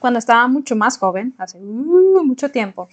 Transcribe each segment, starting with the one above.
Cuando estaba mucho más joven, hace mucho tiempo,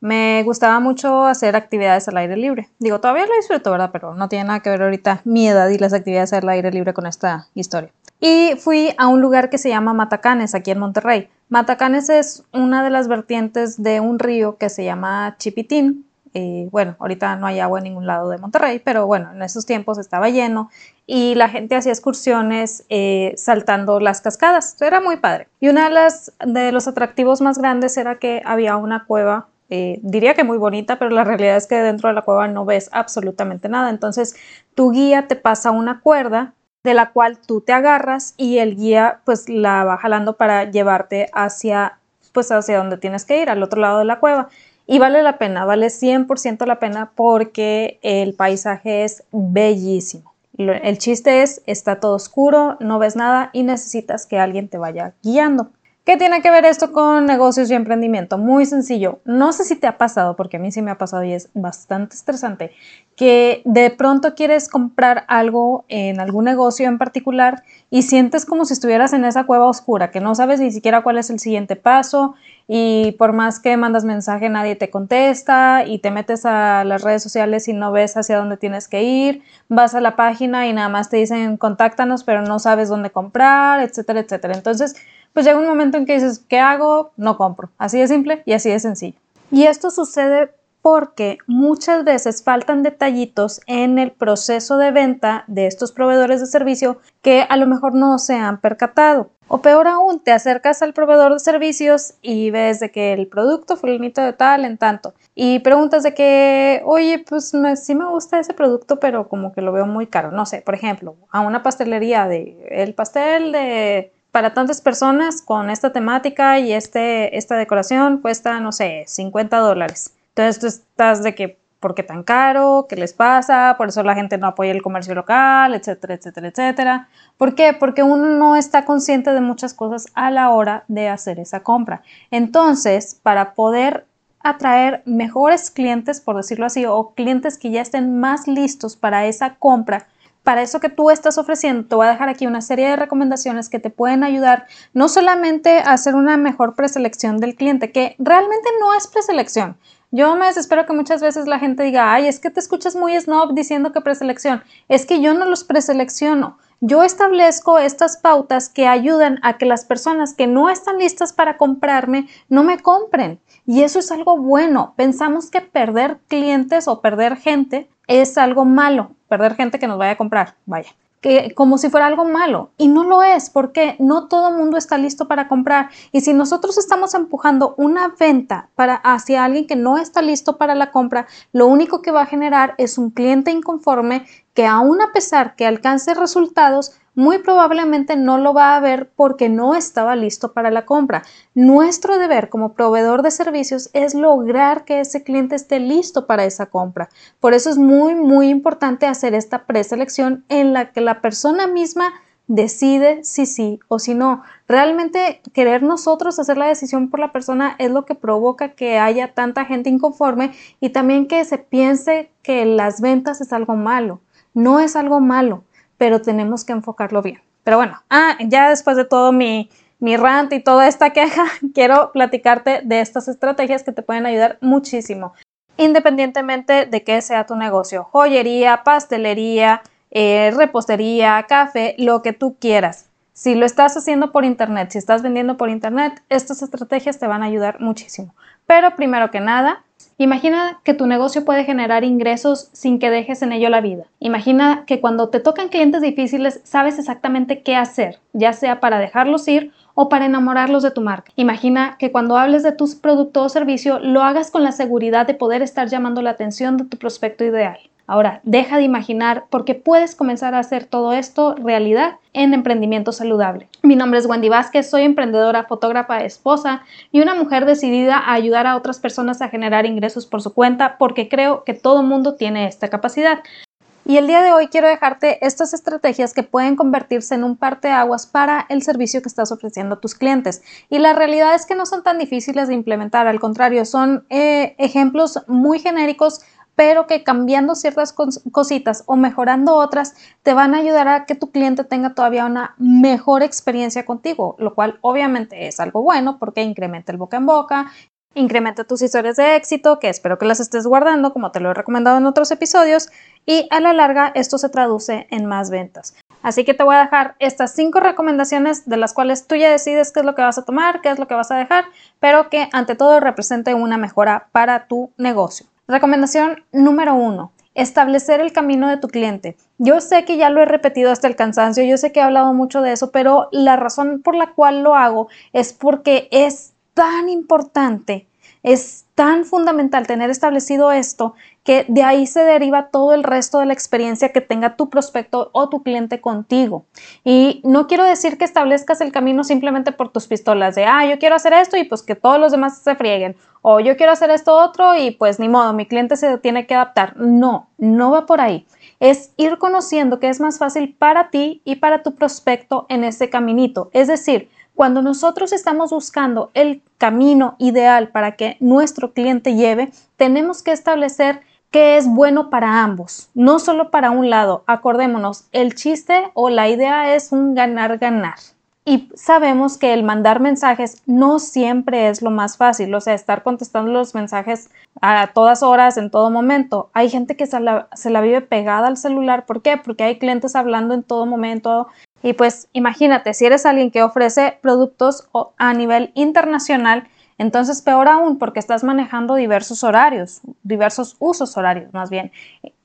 me gustaba mucho hacer actividades al aire libre. Digo, todavía lo disfruto, ¿verdad? Pero no tiene nada que ver ahorita mi edad y las actividades al aire libre con esta historia. Y fui a un lugar que se llama Matacanes, aquí en Monterrey. Matacanes es una de las vertientes de un río que se llama Chipitín. Eh, bueno, ahorita no hay agua en ningún lado de Monterrey, pero bueno, en esos tiempos estaba lleno y la gente hacía excursiones eh, saltando las cascadas. Era muy padre. Y uno de, de los atractivos más grandes era que había una cueva eh, diría que muy bonita, pero la realidad es que dentro de la cueva no ves absolutamente nada. Entonces, tu guía te pasa una cuerda de la cual tú te agarras y el guía pues la va jalando para llevarte hacia pues hacia donde tienes que ir, al otro lado de la cueva. Y vale la pena, vale 100% la pena porque el paisaje es bellísimo. El chiste es, está todo oscuro, no ves nada y necesitas que alguien te vaya guiando. ¿Qué tiene que ver esto con negocios y emprendimiento? Muy sencillo. No sé si te ha pasado, porque a mí sí me ha pasado y es bastante estresante, que de pronto quieres comprar algo en algún negocio en particular y sientes como si estuvieras en esa cueva oscura, que no sabes ni siquiera cuál es el siguiente paso y por más que mandas mensaje nadie te contesta y te metes a las redes sociales y no ves hacia dónde tienes que ir, vas a la página y nada más te dicen contáctanos pero no sabes dónde comprar, etcétera, etcétera. Entonces, pues llega un momento en que dices, ¿qué hago? No compro. Así de simple y así de sencillo. Y esto sucede porque muchas veces faltan detallitos en el proceso de venta de estos proveedores de servicio que a lo mejor no se han percatado. O peor aún, te acercas al proveedor de servicios y ves de que el producto fue limito de tal en tanto. Y preguntas de que, oye, pues sí me gusta ese producto, pero como que lo veo muy caro. No sé, por ejemplo, a una pastelería de el pastel de para tantas personas con esta temática y este, esta decoración cuesta, no sé, 50 dólares. Entonces tú estás de que, ¿por qué tan caro? ¿Qué les pasa? Por eso la gente no apoya el comercio local, etcétera, etcétera, etcétera. ¿Por qué? Porque uno no está consciente de muchas cosas a la hora de hacer esa compra. Entonces, para poder atraer mejores clientes, por decirlo así, o clientes que ya estén más listos para esa compra, para eso que tú estás ofreciendo, te voy a dejar aquí una serie de recomendaciones que te pueden ayudar no solamente a hacer una mejor preselección del cliente, que realmente no es preselección. Yo me desespero que muchas veces la gente diga, ay, es que te escuchas muy snob diciendo que preselección. Es que yo no los preselecciono. Yo establezco estas pautas que ayudan a que las personas que no están listas para comprarme no me compren. Y eso es algo bueno. Pensamos que perder clientes o perder gente es algo malo perder gente que nos vaya a comprar, vaya, como si fuera algo malo. Y no lo es porque no todo el mundo está listo para comprar. Y si nosotros estamos empujando una venta para hacia alguien que no está listo para la compra, lo único que va a generar es un cliente inconforme que aún a pesar que alcance resultados muy probablemente no lo va a ver porque no estaba listo para la compra. Nuestro deber como proveedor de servicios es lograr que ese cliente esté listo para esa compra. Por eso es muy, muy importante hacer esta preselección en la que la persona misma decide si sí o si no. Realmente querer nosotros hacer la decisión por la persona es lo que provoca que haya tanta gente inconforme y también que se piense que las ventas es algo malo. No es algo malo pero tenemos que enfocarlo bien. Pero bueno, ah, ya después de todo mi, mi rant y toda esta queja, quiero platicarte de estas estrategias que te pueden ayudar muchísimo, independientemente de qué sea tu negocio, joyería, pastelería, eh, repostería, café, lo que tú quieras. Si lo estás haciendo por internet, si estás vendiendo por internet, estas estrategias te van a ayudar muchísimo. Pero primero que nada, Imagina que tu negocio puede generar ingresos sin que dejes en ello la vida. Imagina que cuando te tocan clientes difíciles sabes exactamente qué hacer, ya sea para dejarlos ir o para enamorarlos de tu marca. Imagina que cuando hables de tus productos o servicio lo hagas con la seguridad de poder estar llamando la atención de tu prospecto ideal. Ahora, deja de imaginar porque puedes comenzar a hacer todo esto realidad en emprendimiento saludable. Mi nombre es Wendy Vázquez, soy emprendedora, fotógrafa, esposa y una mujer decidida a ayudar a otras personas a generar ingresos por su cuenta porque creo que todo mundo tiene esta capacidad. Y el día de hoy quiero dejarte estas estrategias que pueden convertirse en un parteaguas para el servicio que estás ofreciendo a tus clientes. Y la realidad es que no son tan difíciles de implementar, al contrario, son eh, ejemplos muy genéricos pero que cambiando ciertas cositas o mejorando otras te van a ayudar a que tu cliente tenga todavía una mejor experiencia contigo, lo cual obviamente es algo bueno porque incrementa el boca en boca, incrementa tus historias de éxito, que espero que las estés guardando como te lo he recomendado en otros episodios, y a la larga esto se traduce en más ventas. Así que te voy a dejar estas cinco recomendaciones de las cuales tú ya decides qué es lo que vas a tomar, qué es lo que vas a dejar, pero que ante todo represente una mejora para tu negocio. Recomendación número uno. Establecer el camino de tu cliente. Yo sé que ya lo he repetido hasta el cansancio, yo sé que he hablado mucho de eso, pero la razón por la cual lo hago es porque es tan importante, es tan fundamental tener establecido esto que de ahí se deriva todo el resto de la experiencia que tenga tu prospecto o tu cliente contigo. Y no quiero decir que establezcas el camino simplemente por tus pistolas de, ah, yo quiero hacer esto y pues que todos los demás se frieguen. O yo quiero hacer esto otro y pues ni modo, mi cliente se tiene que adaptar. No, no va por ahí. Es ir conociendo que es más fácil para ti y para tu prospecto en ese caminito. Es decir, cuando nosotros estamos buscando el camino ideal para que nuestro cliente lleve, tenemos que establecer qué es bueno para ambos, no solo para un lado. Acordémonos, el chiste o la idea es un ganar-ganar. Y sabemos que el mandar mensajes no siempre es lo más fácil, o sea, estar contestando los mensajes a todas horas, en todo momento. Hay gente que se la, vive pegada al celular, ¿por qué? Porque hay clientes hablando en todo momento, y pues imagínate, si eres alguien que ofrece productos a nivel internacional, entonces peor aún porque estás manejando diversos horarios, diversos usos horarios más bien.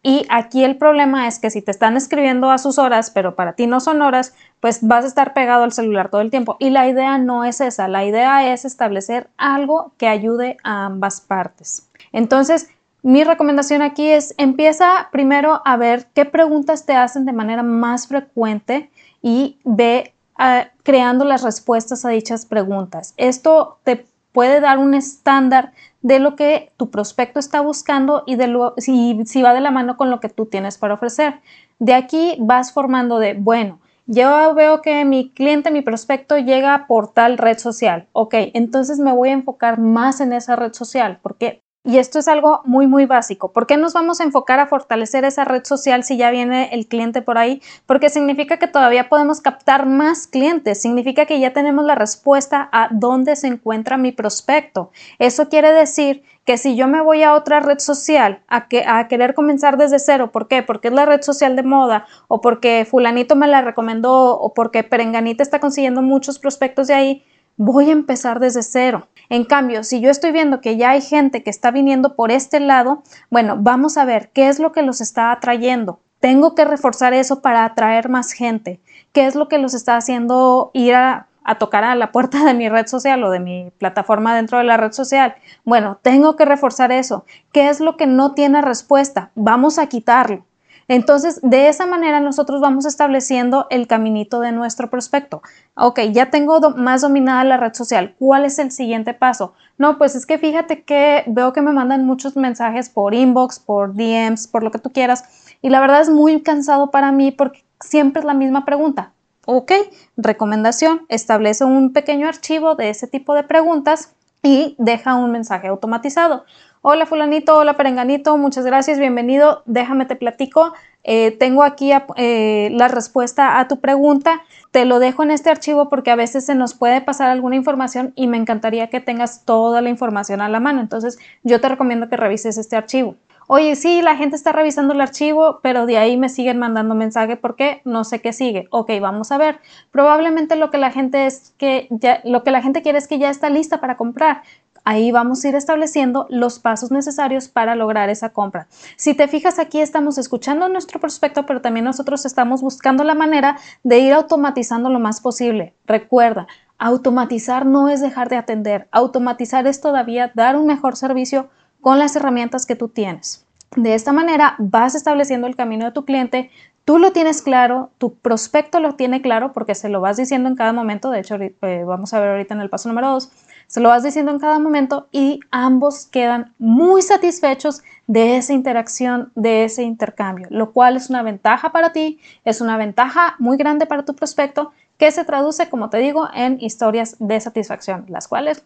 Y aquí el problema es que si te están escribiendo a sus horas, pero para ti no son horas, pues vas a estar pegado al celular todo el tiempo. Y la idea no es esa, la idea es establecer algo que ayude a ambas partes. Entonces, mi recomendación aquí es empieza primero a ver qué preguntas te hacen de manera más frecuente y ve ah, creando las respuestas a dichas preguntas. Esto te puede dar un estándar de lo que tu prospecto está buscando y de lo, si, si va de la mano con lo que tú tienes para ofrecer. De aquí vas formando de, bueno, yo veo que mi cliente, mi prospecto llega por tal red social. Ok, entonces me voy a enfocar más en esa red social porque y esto es algo muy, muy básico. ¿Por qué nos vamos a enfocar a fortalecer esa red social si ya viene el cliente por ahí? Porque significa que todavía podemos captar más clientes, significa que ya tenemos la respuesta a dónde se encuentra mi prospecto. Eso quiere decir que si yo me voy a otra red social a, a querer comenzar desde cero, ¿por qué? Porque es la red social de moda o porque fulanito me la recomendó o porque perenganita está consiguiendo muchos prospectos de ahí, voy a empezar desde cero. En cambio, si yo estoy viendo que ya hay gente que está viniendo por este lado, bueno, vamos a ver qué es lo que los está atrayendo. Tengo que reforzar eso para atraer más gente. ¿Qué es lo que los está haciendo ir a, tocar a la puerta de mi red social o de mi plataforma dentro de la red social? Bueno, tengo que reforzar eso. ¿Qué es lo que no tiene respuesta? Vamos a quitarlo. Entonces, de esa manera nosotros vamos estableciendo el caminito de nuestro prospecto. Ok, ya tengo más dominada la red social. ¿Cuál es el siguiente paso? No, pues es que fíjate que veo que me mandan muchos mensajes por inbox, por DMs, por lo que tú quieras. Y la verdad es muy cansado para mí porque siempre es la misma pregunta. Ok, recomendación, establece un pequeño archivo de ese tipo de preguntas y deja un mensaje automatizado. Hola fulanito, hola perenganito, muchas gracias, bienvenido, déjame te platico. Eh, tengo aquí eh, la respuesta a tu pregunta. Te lo dejo en este archivo porque a veces se nos puede pasar alguna información y me encantaría que tengas toda la información a la mano. Entonces yo te recomiendo que revises este archivo. Oye, sí, la gente está revisando el archivo, pero de ahí me siguen mandando mensaje porque no sé qué sigue. Ok, vamos a ver. Probablemente lo que la gente es que lo que la gente quiere es que ya está lista para comprar. Ahí vamos a ir estableciendo los pasos necesarios para lograr esa compra. Si te fijas aquí estamos escuchando nuestro prospecto, pero también nosotros estamos buscando la manera de ir automatizando lo más posible. Recuerda, automatizar no es dejar de atender, automatizar es todavía dar un mejor servicio con las herramientas que tú tienes. De esta manera vas estableciendo el camino de tu cliente, tú lo tienes claro, tu prospecto lo tiene claro porque se lo vas diciendo en cada momento, de hecho eh, vamos a ver ahorita en el paso número 2, se lo vas diciendo en cada momento y ambos quedan muy satisfechos de esa interacción, de ese intercambio, lo cual es una ventaja para ti, es una ventaja muy grande para tu prospecto que se traduce, como te digo, en historias de satisfacción, las cuales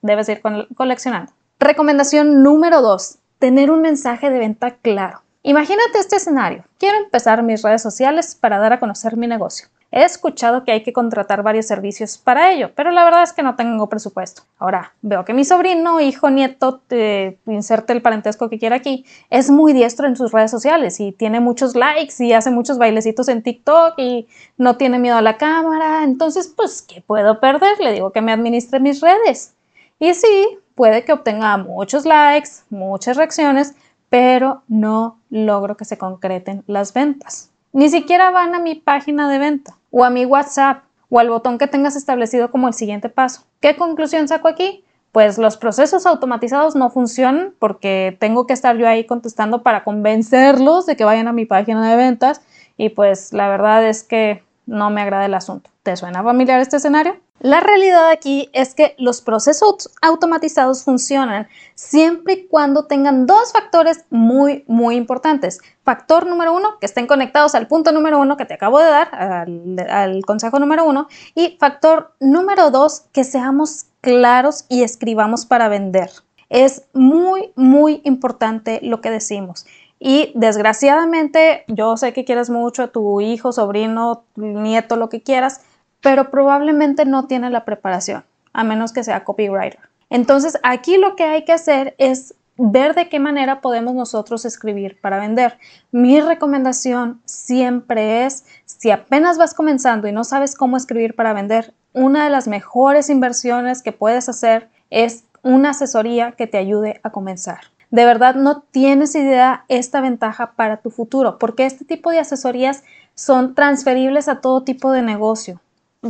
debes ir coleccionando. Recomendación número dos, tener un mensaje de venta claro. Imagínate este escenario. Quiero empezar mis redes sociales para dar a conocer mi negocio. He escuchado que hay que contratar varios servicios para ello, pero la verdad es que no tengo presupuesto. Ahora, veo que mi sobrino, hijo, nieto, inserte el parentesco que quiera aquí, es muy diestro en sus redes sociales y tiene muchos likes y hace muchos bailecitos en TikTok y no tiene miedo a la cámara. Entonces, pues, ¿qué puedo perder? Le digo que me administre mis redes. Y sí, puede que obtenga muchos likes, muchas reacciones, pero no logro que se concreten las ventas. Ni siquiera van a mi página de venta o a mi WhatsApp o al botón que tengas establecido como el siguiente paso. ¿Qué conclusión saco aquí? Pues los procesos automatizados no funcionan porque tengo que estar yo ahí contestando para convencerlos de que vayan a mi página de ventas y pues la verdad es que no me agrada el asunto. ¿Te suena familiar este escenario? La realidad aquí es que los procesos automatizados funcionan siempre y cuando tengan dos factores muy, muy importantes. Factor número uno, que estén conectados al punto número uno que te acabo de dar, al, consejo número uno. Y factor número dos, que seamos claros y escribamos para vender. Es muy, muy importante lo que decimos. Y desgraciadamente, yo sé que quieres mucho a tu hijo, sobrino, nieto, lo que quieras, pero probablemente no tiene la preparación, a menos que sea copywriter. Entonces, aquí lo que hay que hacer es ver de qué manera podemos nosotros escribir para vender. Mi recomendación siempre es, si apenas vas comenzando y no sabes cómo escribir para vender, una de las mejores inversiones que puedes hacer es una asesoría que te ayude a comenzar. De verdad no tienes idea esta ventaja para tu futuro, porque este tipo de asesorías son transferibles a todo tipo de negocio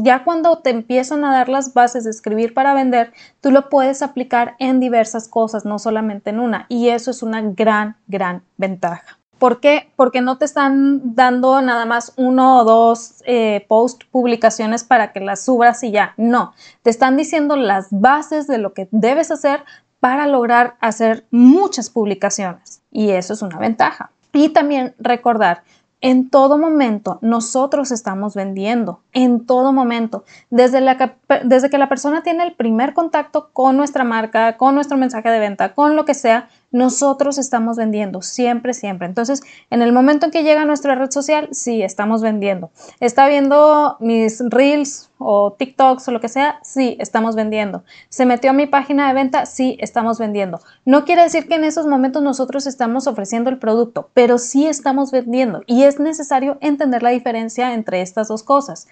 ya cuando te empiezan a dar las bases de escribir para vender, tú lo puedes aplicar en diversas cosas, no solamente en una. Y eso es una gran, gran ventaja. ¿Por qué? Porque no te están dando nada más uno o dos eh, post publicaciones para que las subas y ya. No, te están diciendo las bases de lo que debes hacer para lograr hacer muchas publicaciones. Y eso es una ventaja. Y también recordar en todo momento nosotros estamos vendiendo, en todo momento, desde, la, desde que la persona tiene el primer contacto con nuestra marca, con nuestro mensaje de venta, con lo que sea, nosotros estamos vendiendo, siempre, siempre. Entonces, en el momento en que llega a nuestra red social, sí, estamos vendiendo. ¿Está viendo mis reels o TikToks o lo que sea? Sí, estamos vendiendo. ¿Se metió a mi página de venta? Sí, estamos vendiendo. No quiere decir que en esos momentos nosotros estamos ofreciendo el producto, pero sí estamos vendiendo y es necesario entender la diferencia entre estas dos cosas.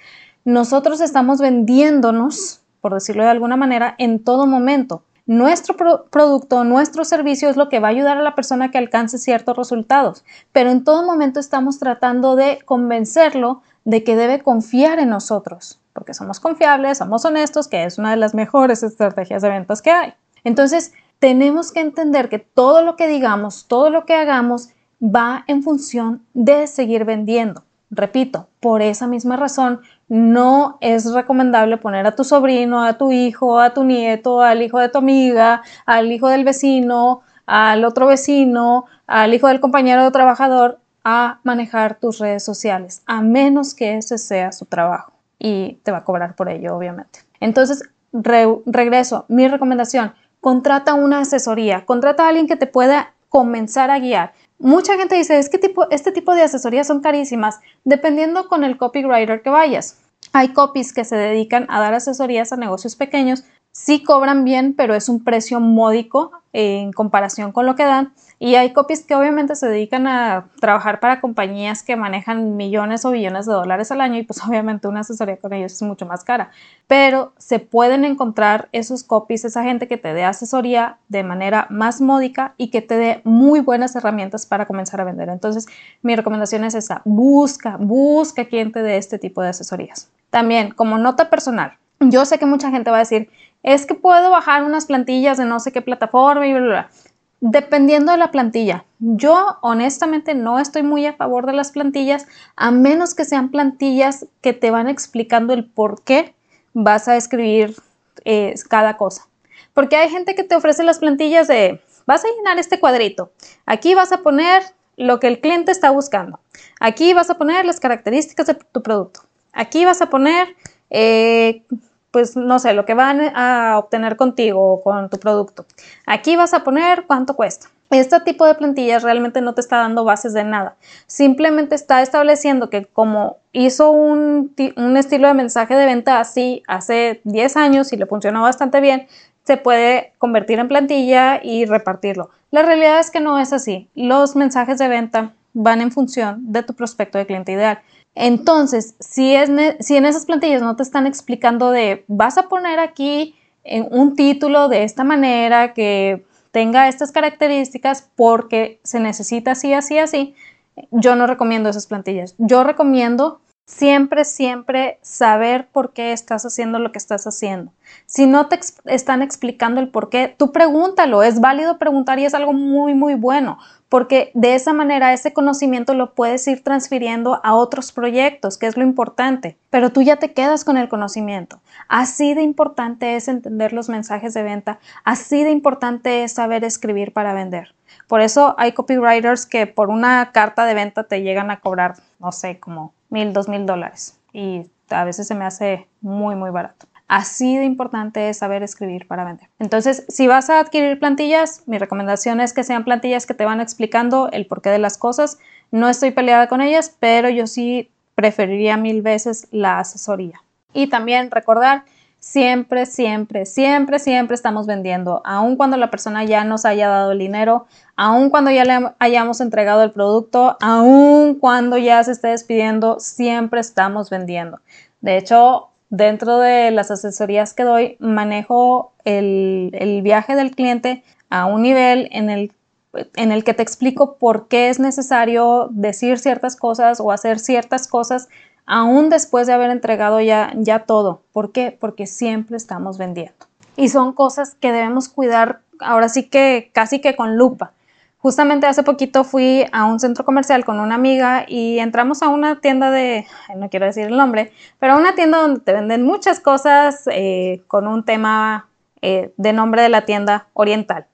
Nosotros estamos vendiéndonos, por decirlo de alguna manera, en todo momento nuestro producto, nuestro servicio es lo que va a ayudar a la persona que alcance ciertos resultados, pero en todo momento estamos tratando de convencerlo de que debe confiar en nosotros, porque somos confiables, somos honestos, que es una de las mejores estrategias de ventas que hay. Entonces, tenemos que entender que todo lo que digamos, todo lo que hagamos va en función de seguir vendiendo. Repito, por esa misma razón, no es recomendable poner a tu sobrino, a tu hijo, a tu nieto, al hijo de tu amiga, al hijo del vecino, al otro vecino, al hijo del compañero de trabajador a manejar tus redes sociales, a menos que ese sea su trabajo y te va a cobrar por ello, obviamente. Entonces, regreso, mi recomendación, contrata una asesoría, contrata a alguien que te pueda comenzar a guiar. Mucha gente dice, es que tipo, este tipo de asesorías son carísimas, dependiendo con el copywriter que vayas. Hay copies que se dedican a dar asesorías a negocios pequeños, sí cobran bien, pero es un precio módico en comparación con lo que dan. Y hay copies que obviamente se dedican a trabajar para compañías que manejan millones o billones de dólares al año y pues obviamente una asesoría con ellos es mucho más cara. Pero se pueden encontrar esos copies, esa gente que te dé asesoría de manera más módica y que te dé muy buenas herramientas para comenzar a vender. Entonces mi recomendación es esa, busca, busca quien te dé este tipo de asesorías. También como nota personal, yo sé que mucha gente va a decir, es que puedo bajar unas plantillas de no sé qué plataforma y bla, bla. Dependiendo de la plantilla. Yo honestamente no estoy muy a favor de las plantillas, a menos que sean plantillas que te van explicando el por qué vas a escribir eh, cada cosa. Porque hay gente que te ofrece las plantillas de, vas a llenar este cuadrito, aquí vas a poner lo que el cliente está buscando, aquí vas a poner las características de tu producto, aquí vas a poner eh, pues no sé, lo que van a obtener contigo o con tu producto. Aquí vas a poner cuánto cuesta. Este tipo de plantillas realmente no te está dando bases de nada. Simplemente está estableciendo que como hizo un, un, estilo de mensaje de venta así hace 10 años y le funcionó bastante bien, se puede convertir en plantilla y repartirlo. La realidad es que no es así. Los mensajes de venta van en función de tu prospecto de cliente ideal. Entonces, si, es si en esas plantillas no te están explicando de vas a poner aquí en un título de esta manera que tenga estas características porque se necesita así, así, así, yo no recomiendo esas plantillas. Yo recomiendo siempre, siempre saber por qué estás haciendo lo que estás haciendo. Si no te están explicando el por qué, tú pregúntalo. Es válido preguntar y es algo muy, muy bueno, porque de esa manera ese conocimiento lo puedes ir transfiriendo a otros proyectos, que es lo importante, pero tú ya te quedas con el conocimiento. Así de importante es entender los mensajes de venta, así de importante es saber escribir para vender. Por eso hay copywriters que por una carta de venta te llegan a cobrar, no sé, como mil, dos mil dólares. Y a veces se me hace muy, muy barato. Así de importante es saber escribir para vender. Entonces, si vas a adquirir plantillas, mi recomendación es que sean plantillas que te van explicando el porqué de las cosas. No estoy peleada con ellas, pero yo sí preferiría mil veces la asesoría. Y también recordar Siempre, siempre, siempre, siempre estamos vendiendo, aun cuando la persona ya nos haya dado el dinero, aun cuando ya le hayamos entregado el producto, aun cuando ya se esté despidiendo, siempre estamos vendiendo. De hecho, dentro de las asesorías que doy, manejo el, el viaje del cliente a un nivel en el, en el que te explico por qué es necesario decir ciertas cosas o hacer ciertas cosas aún después de haber entregado ya, ya todo. ¿Por qué? Porque siempre estamos vendiendo. Y son cosas que debemos cuidar ahora sí que casi que con lupa. Justamente hace poquito fui a un centro comercial con una amiga y entramos a una tienda de, no quiero decir el nombre, pero a una tienda donde te venden muchas cosas eh, con un tema eh, de nombre de la tienda oriental.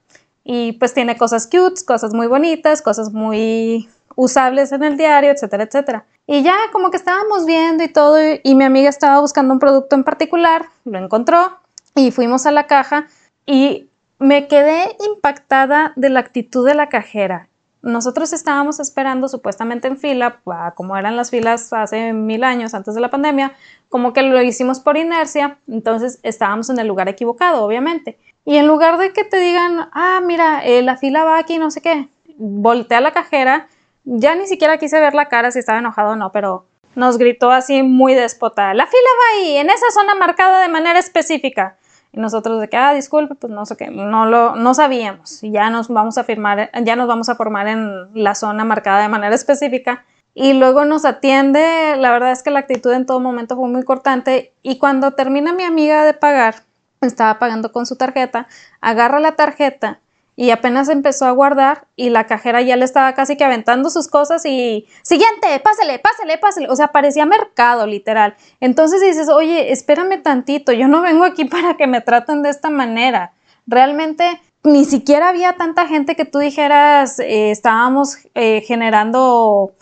Y pues tiene cosas cutes, cosas muy bonitas, cosas muy usables en el diario, etcétera, etcétera. Y ya como que estábamos viendo y todo, y mi amiga estaba buscando un producto en particular, lo encontró y fuimos a la caja y me quedé impactada de la actitud de la cajera. Nosotros estábamos esperando supuestamente en fila, como eran las filas hace mil años antes de la pandemia, como que lo hicimos por inercia, entonces estábamos en el lugar equivocado, obviamente. Y en lugar de que te digan, ah, mira, eh, la fila va aquí, no sé qué, voltea a la cajera ya ni siquiera quise ver la cara si estaba enojado o no, pero nos gritó así muy déspota. La fila va ahí, en esa zona marcada de manera específica. Y nosotros de que, ah, disculpe, pues no sé qué, no lo, no sabíamos. Y ya nos vamos a firmar, ya nos vamos a formar en la zona marcada de manera específica. Y luego nos atiende, la verdad es que la actitud en todo momento fue muy cortante. Y cuando termina mi amiga de pagar, estaba pagando con su tarjeta, agarra la tarjeta y apenas empezó a guardar y la cajera ya le estaba casi que aventando sus cosas y siguiente, pásale, pásale, pásale, o sea, parecía mercado literal. Entonces dices, oye, espérame tantito, yo no vengo aquí para que me traten de esta manera. Realmente ni siquiera había tanta gente que tú dijeras, eh, estábamos eh, generando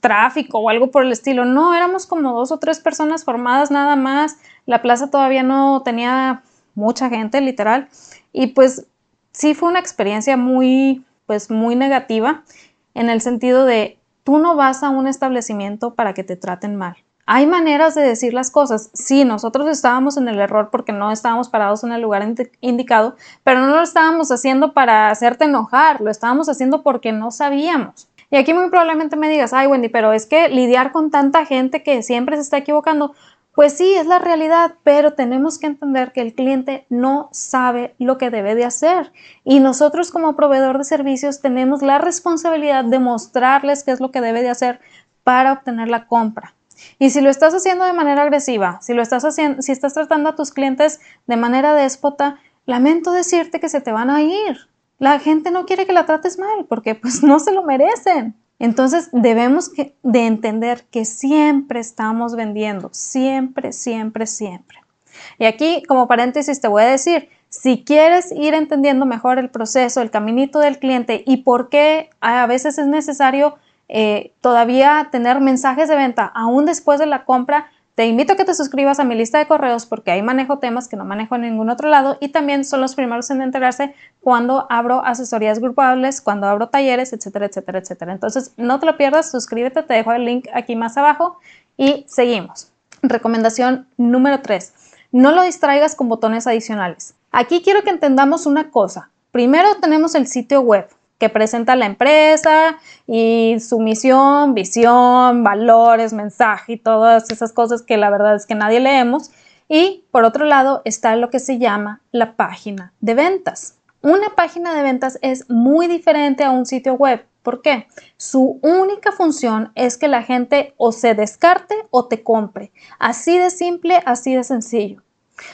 tráfico o algo por el estilo. No, éramos como dos o tres personas formadas nada más. La plaza todavía no tenía mucha gente, literal. Y pues sí fue una experiencia muy, pues muy negativa en el sentido de tú no vas a un establecimiento para que te traten mal. Hay maneras de decir las cosas. Sí, nosotros estábamos en el error porque no estábamos parados en el lugar indicado, pero no lo estábamos haciendo para hacerte enojar, lo estábamos haciendo porque no sabíamos. Y aquí muy probablemente me digas, ay Wendy, pero es que lidiar con tanta gente que siempre se está equivocando, pues sí, es la realidad, pero tenemos que entender que el cliente no sabe lo que debe de hacer y nosotros como proveedor de servicios tenemos la responsabilidad de mostrarles qué es lo que debe de hacer para obtener la compra. Y si lo estás haciendo de manera agresiva, si lo estás haciendo, si estás tratando a tus clientes de manera déspota, lamento decirte que se te van a ir. La gente no quiere que la trates mal porque pues no se lo merecen. Entonces debemos de entender que siempre estamos vendiendo, siempre, siempre, siempre. Y aquí como paréntesis te voy a decir, si quieres ir entendiendo mejor el proceso, el caminito del cliente y por qué a veces es necesario eh, todavía tener mensajes de venta aún después de la compra, Te invito a que te suscribas a mi lista de correos porque ahí manejo temas que no manejo en ningún otro lado y también son los primeros en enterarse cuando abro asesorías grupables, cuando abro talleres, etcétera, etcétera, etcétera. Entonces, no te lo pierdas, suscríbete, te dejo el link aquí más abajo y seguimos. Recomendación número 3. No lo distraigas con botones adicionales. Aquí quiero que entendamos una cosa. Primero tenemos el sitio web que presenta la empresa y su misión, visión, valores, mensaje y todas esas cosas que la verdad es que nadie leemos. Y por otro lado está lo que se llama la página de ventas. Una página de ventas es muy diferente a un sitio web. ¿Por qué? Su única función es que la gente o se descarte o te compre. Así de simple, así de sencillo.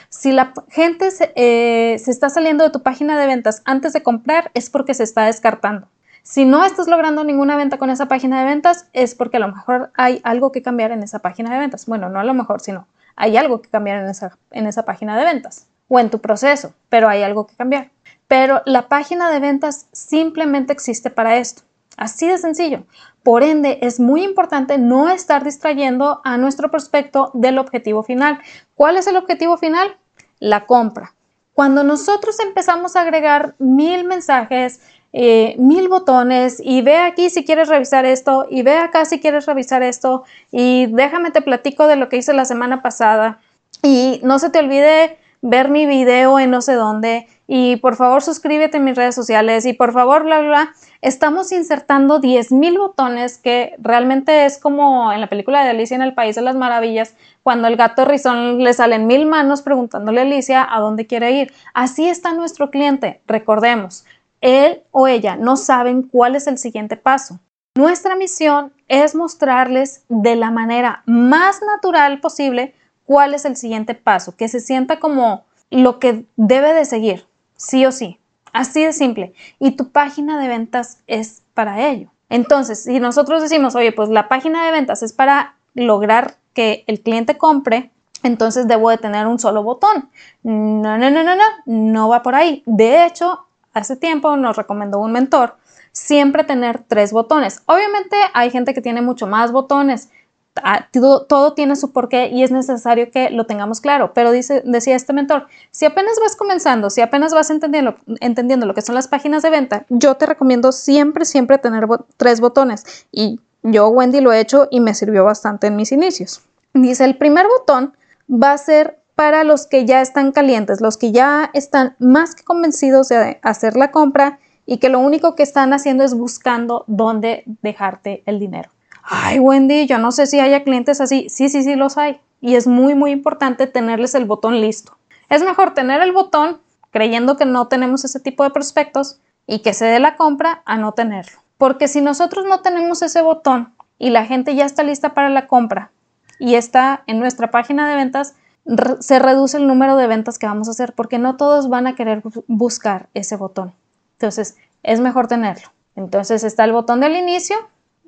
Si la gente eh, se, está saliendo de tu página de ventas antes de comprar, es porque se está descartando. Si no estás logrando ninguna venta con esa página de ventas, es porque a lo mejor hay algo que cambiar en esa página de ventas. Bueno, no a lo mejor, sino hay algo que cambiar en esa, en esa página de ventas o en tu proceso, pero hay algo que cambiar. Pero la página de ventas simplemente existe para esto. Así de sencillo. Por ende, es muy importante no estar distrayendo a nuestro prospecto del objetivo final. ¿Cuál es el objetivo final? La compra. Cuando nosotros empezamos a agregar mil mensajes, eh, mil botones y ve aquí si quieres revisar esto y ve acá si quieres revisar esto y déjame te platico de lo que hice la semana pasada y no se te olvide ver mi video en no sé dónde y por favor suscríbete en mis redes sociales y por favor bla, bla estamos insertando 10.000 botones que realmente es como en la película de Alicia en el País de las Maravillas, cuando el gato rizón le salen mil manos preguntándole a Alicia a dónde quiere ir. Así está nuestro cliente, recordemos, él o ella no saben cuál es el siguiente paso. Nuestra misión es mostrarles de la manera más natural posible cuál es el siguiente paso, que se sienta como lo que debe de seguir, sí o sí. Así de simple. Y tu página de ventas es para ello. Entonces, si nosotros decimos, oye, pues la página de ventas es para lograr que el cliente compre, entonces debo de tener un solo botón. No, no, no, no, no, no va por ahí. De hecho, hace tiempo nos recomendó un mentor siempre tener tres botones. Obviamente hay gente que tiene mucho más botones, todo, tiene su porqué y es necesario que lo tengamos claro. Pero dice, decía este mentor, si apenas vas comenzando, si apenas vas entendiendo, entendiendo lo que son las páginas de venta, yo te recomiendo siempre, siempre tener tres botones. Y yo, Wendy, lo he hecho y me sirvió bastante en mis inicios. Dice, el primer botón va a ser para los que ya están calientes, los que ya están más que convencidos de hacer la compra y que lo único que están haciendo es buscando dónde dejarte el dinero ay Wendy, yo no sé si haya clientes así. Sí, sí, sí los hay. Y es muy, muy importante tenerles el botón listo. Es mejor tener el botón creyendo que no tenemos ese tipo de prospectos y que se dé la compra a no tenerlo. Porque si nosotros no tenemos ese botón y la gente ya está lista para la compra y está en nuestra página de ventas, se reduce el número de ventas que vamos a hacer porque no todos van a querer buscar ese botón. Entonces, es mejor tenerlo. Entonces está el botón del inicio,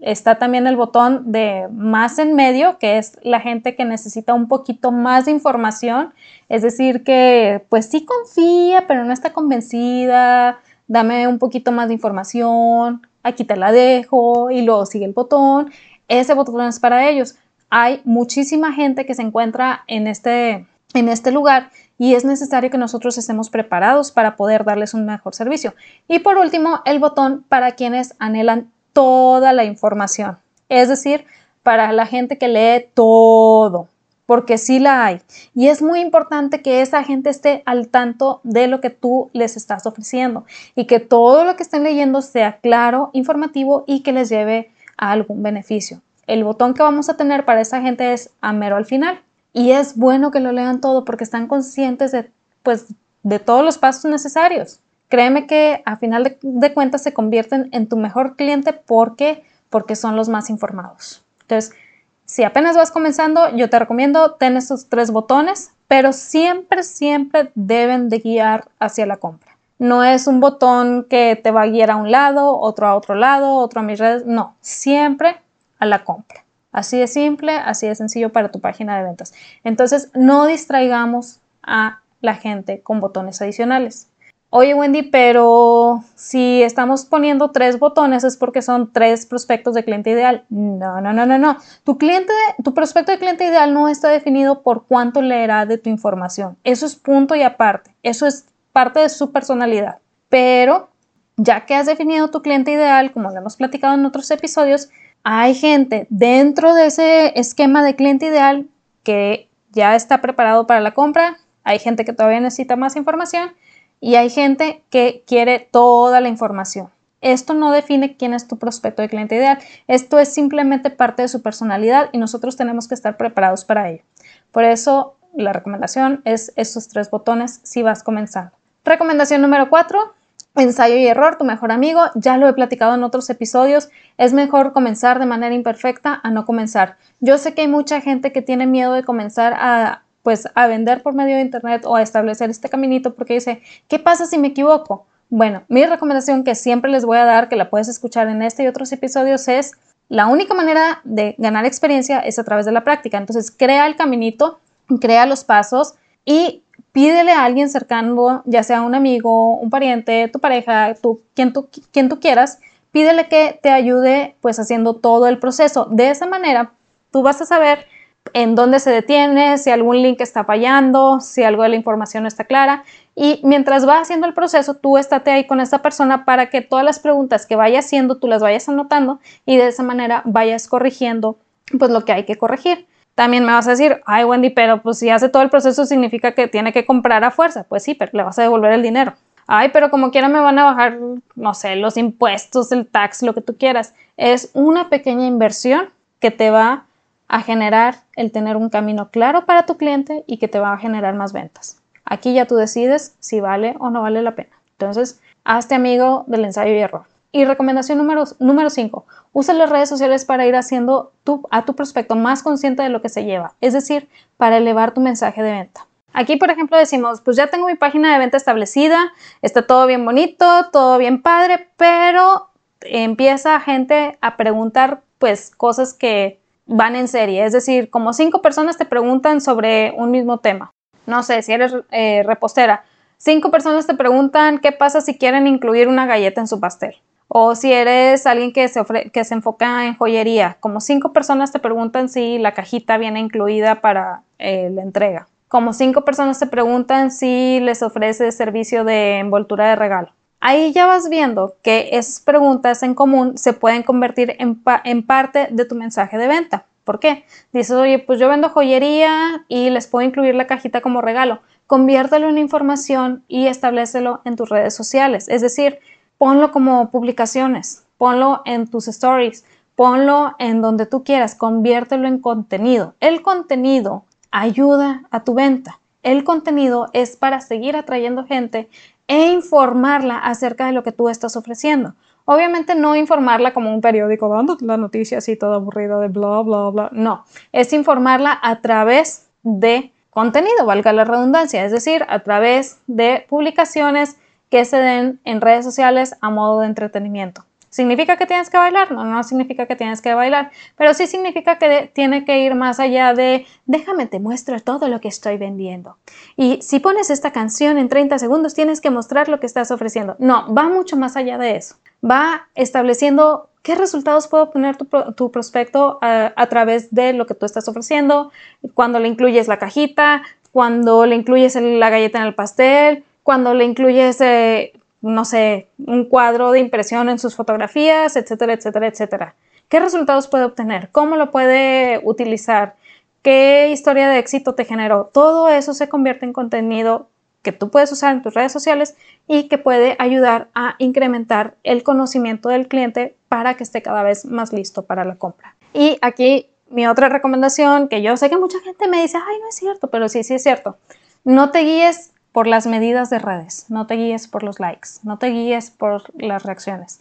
Está también el botón de más en medio, que es la gente que necesita un poquito más de información, es decir, que pues sí confía, pero no está convencida, dame un poquito más de información, aquí te la dejo y luego sigue el botón. Ese botón es para ellos. Hay muchísima gente que se encuentra en este, en este lugar y es necesario que nosotros estemos preparados para poder darles un mejor servicio. Y por último, el botón para quienes anhelan toda la información. Es decir, para la gente que lee todo, porque sí la hay. Y es muy importante que esa gente esté al tanto de lo que tú les estás ofreciendo y que todo lo que estén leyendo sea claro, informativo y que les lleve a algún beneficio. El botón que vamos a tener para esa gente es a mero al final. Y es bueno que lo lean todo porque están conscientes de, pues, de todos los pasos necesarios. Créeme que a final de, cuentas se convierten en tu mejor cliente porque, porque son los más informados. Entonces, si apenas vas comenzando, yo te recomiendo tener estos tres botones, pero siempre, siempre deben de guiar hacia la compra. No es un botón que te va a guiar a un lado, otro a otro lado, otro a mis redes. No, siempre a la compra. Así de simple, así de sencillo para tu página de ventas. Entonces, no distraigamos a la gente con botones adicionales. Oye Wendy, pero si estamos poniendo tres botones es porque son tres prospectos de cliente ideal. No, no, no, no, no. Tu cliente, tu prospecto de cliente ideal no está definido por cuánto leerá de tu información. Eso es punto y aparte. Eso es parte de su personalidad. Pero ya que has definido tu cliente ideal, como lo hemos platicado en otros episodios, hay gente dentro de ese esquema de cliente ideal que ya está preparado para la compra. Hay gente que todavía necesita más información y hay gente que quiere toda la información. Esto no define quién es tu prospecto de cliente ideal. Esto es simplemente parte de su personalidad y nosotros tenemos que estar preparados para ello. Por eso la recomendación es estos tres botones si vas comenzando. Recomendación número cuatro, ensayo y error, tu mejor amigo. Ya lo he platicado en otros episodios. Es mejor comenzar de manera imperfecta a no comenzar. Yo sé que hay mucha gente que tiene miedo de comenzar a pues a vender por medio de internet o a establecer este caminito porque dice, ¿qué pasa si me equivoco? Bueno, mi recomendación que siempre les voy a dar, que la puedes escuchar en este y otros episodios, es la única manera de ganar experiencia es a través de la práctica. Entonces, crea el caminito, crea los pasos y pídele a alguien cercano, ya sea un amigo, un pariente, tu pareja, tú, quien, tú, quien tú quieras, pídele que te ayude pues haciendo todo el proceso. De esa manera, tú vas a saber en dónde se detiene, si algún link está fallando, si algo de la información no está clara. Y mientras va haciendo el proceso, tú estate ahí con esta persona para que todas las preguntas que vaya haciendo, tú las vayas anotando y de esa manera vayas corrigiendo pues lo que hay que corregir. También me vas a decir, ay Wendy, pero pues si hace todo el proceso significa que tiene que comprar a fuerza. Pues sí, pero le vas a devolver el dinero. Ay, pero como quiera me van a bajar, no sé, los impuestos, el tax, lo que tú quieras. Es una pequeña inversión que te va a generar el tener un camino claro para tu cliente y que te va a generar más ventas. Aquí ya tú decides si vale o no vale la pena. Entonces, hazte amigo del ensayo y error. Y recomendación número 5, usa las redes sociales para ir haciendo a tu prospecto más consciente de lo que se lleva, es decir, para elevar tu mensaje de venta. Aquí, por ejemplo, decimos, pues ya tengo mi página de venta establecida, está todo bien bonito, todo bien padre, pero empieza gente a preguntar pues cosas que van en serie, es decir, como cinco personas te preguntan sobre un mismo tema. No sé, si eres eh, repostera, cinco personas te preguntan qué pasa si quieren incluir una galleta en su pastel. O si eres alguien que se, que se enfoca en joyería, como cinco personas te preguntan si la cajita viene incluida para eh, la entrega. Como cinco personas te preguntan si les ofrece servicio de envoltura de regalo. Ahí ya vas viendo que esas preguntas en común se pueden convertir en, parte de tu mensaje de venta. ¿Por qué? Dices, oye, pues yo vendo joyería y les puedo incluir la cajita como regalo. Conviértelo en información y establecelo en tus redes sociales. Es decir, ponlo como publicaciones, ponlo en tus stories, ponlo en donde tú quieras, conviértelo en contenido. El contenido ayuda a tu venta. El contenido es para seguir atrayendo gente e informarla acerca de lo que tú estás ofreciendo. Obviamente no informarla como un periódico dando la noticia así toda aburrida de bla, bla, bla. No, es informarla a través de contenido, valga la redundancia, es decir, a través de publicaciones que se den en redes sociales a modo de entretenimiento. ¿Significa que tienes que bailar? No, no significa que tienes que bailar, pero sí significa que tiene que ir más allá de déjame te muestro todo lo que estoy vendiendo. Y si pones esta canción en 30 segundos, tienes que mostrar lo que estás ofreciendo. No, va mucho más allá de eso. Va estableciendo qué resultados puede obtener tu, prospecto a, a través de lo que tú estás ofreciendo, cuando le incluyes la cajita, cuando le incluyes la galleta en el pastel, cuando le incluyes eh, no sé, un cuadro de impresión en sus fotografías, etcétera, etcétera, etcétera. ¿Qué resultados puede obtener? ¿Cómo lo puede utilizar? ¿Qué historia de éxito te generó? Todo eso se convierte en contenido que tú puedes usar en tus redes sociales y que puede ayudar a incrementar el conocimiento del cliente para que esté cada vez más listo para la compra. Y aquí mi otra recomendación, que yo sé que mucha gente me dice, ay, no es cierto, pero sí, sí es cierto. No te guíes por las medidas de redes, no te guíes por los likes, no te guíes por las reacciones,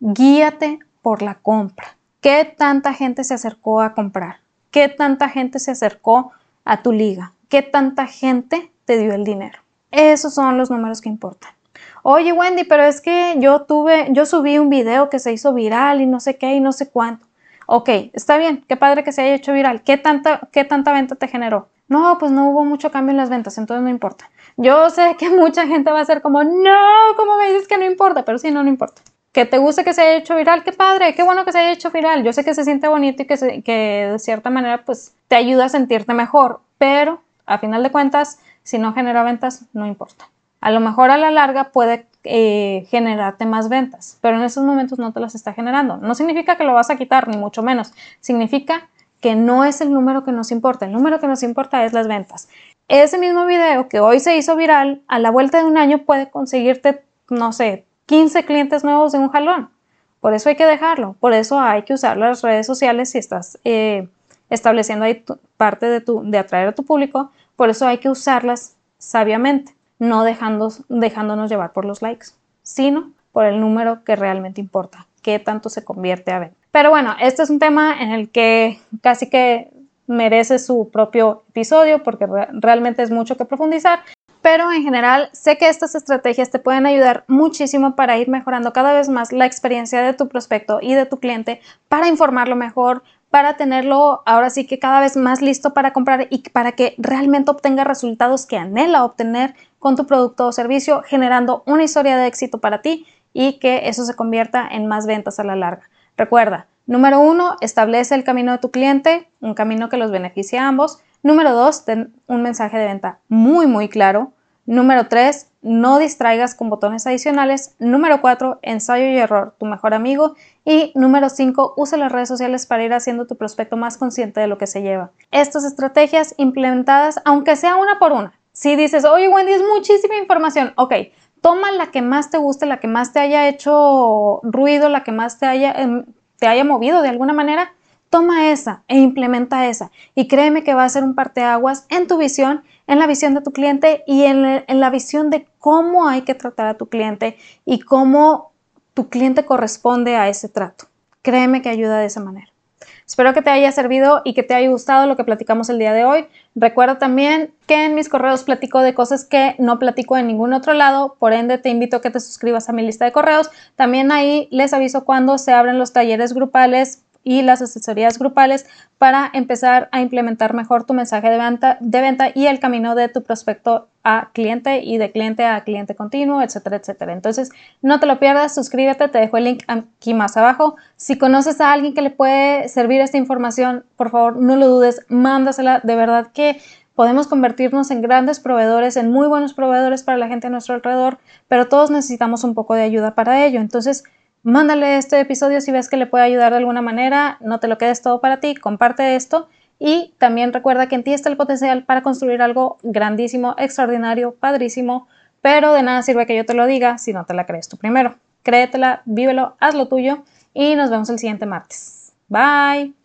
guíate por la compra. ¿Qué tanta gente se acercó a comprar? ¿Qué tanta gente se acercó a tu liga? ¿Qué tanta gente te dio el dinero? Esos son los números que importan. Oye Wendy, pero es que yo tuve, yo subí un video que se hizo viral y no sé qué y no sé cuánto. Ok, está bien, qué padre que se haya hecho viral. ¿Qué tanta, qué tanta venta te generó? No, pues no hubo mucho cambio en las ventas, entonces no importa. Yo sé que mucha gente va a ser como, no, ¿cómo me dices que no importa? Pero sí, no, no importa. Que te guste que se haya hecho viral, qué padre, qué bueno que se haya hecho viral. Yo sé que se siente bonito y que, que de cierta manera pues te ayuda a sentirte mejor, pero a final de cuentas, si no genera ventas, no importa. A lo mejor a la larga puede eh, generarte más ventas, pero en esos momentos no te las está generando. No significa que lo vas a quitar, ni mucho menos. Significa que no es el número que nos importa. El número que nos importa es las ventas. Ese mismo video que hoy se hizo viral, a la vuelta de un año puede conseguirte, no sé, 15 clientes nuevos de un jalón. Por eso hay que dejarlo. Por eso hay que usar las redes sociales si estás eh, estableciendo ahí parte de, tu, de atraer a tu público. Por eso hay que usarlas sabiamente, no dejando, dejándonos llevar por los likes, sino por el número que realmente importa, qué tanto se convierte a venta. Pero bueno, este es un tema en el que casi que merece su propio episodio porque realmente es mucho que profundizar. Pero en general sé que estas estrategias te pueden ayudar muchísimo para ir mejorando cada vez más la experiencia de tu prospecto y de tu cliente, para informarlo mejor, para tenerlo ahora sí que cada vez más listo para comprar y para que realmente obtenga resultados que anhela obtener con tu producto o servicio, generando una historia de éxito para ti y que eso se convierta en más ventas a la larga. Recuerda, número uno, establece el camino de tu cliente, un camino que los beneficie a ambos. Número dos, ten un mensaje de venta muy, muy claro. Número tres, no distraigas con botones adicionales. Número cuatro, ensayo y error, tu mejor amigo. Y número cinco, usa las redes sociales para ir haciendo tu prospecto más consciente de lo que se lleva. Estas estrategias implementadas, aunque sea una por una. Si dices, oye Wendy, es muchísima información, ok, toma la que más te guste, la que más te haya hecho ruido, la que más te haya, em, te haya movido de alguna manera, toma esa e implementa esa. Y créeme que va a ser un parteaguas en tu visión, en la visión de tu cliente y en, en la visión de cómo hay que tratar a tu cliente y cómo tu cliente corresponde a ese trato. Créeme que ayuda de esa manera. Espero que te haya servido y que te haya gustado lo que platicamos el día de hoy. Recuerda también que en mis correos platico de cosas que no platico en ningún otro lado, por ende te invito a que te suscribas a mi lista de correos. También ahí les aviso cuando se abren los talleres grupales y las asesorías grupales para empezar a implementar mejor tu mensaje de venta, de venta y el camino de tu prospecto a cliente y de cliente a cliente continuo, etcétera, etcétera. Entonces, no te lo pierdas, suscríbete, te dejo el link aquí más abajo. Si conoces a alguien que le puede servir esta información, por favor, no lo dudes, mándasela. De verdad que podemos convertirnos en grandes proveedores, en muy buenos proveedores para la gente a nuestro alrededor, pero todos necesitamos un poco de ayuda para ello. Entonces, mándale este episodio si ves que le puede ayudar de alguna manera, no te lo quedes todo para ti, comparte esto y también recuerda que en ti está el potencial para construir algo grandísimo, extraordinario, padrísimo, pero de nada sirve que yo te lo diga si no te la crees tú primero. Créetela, vívelo, haz lo tuyo y nos vemos el siguiente martes. Bye.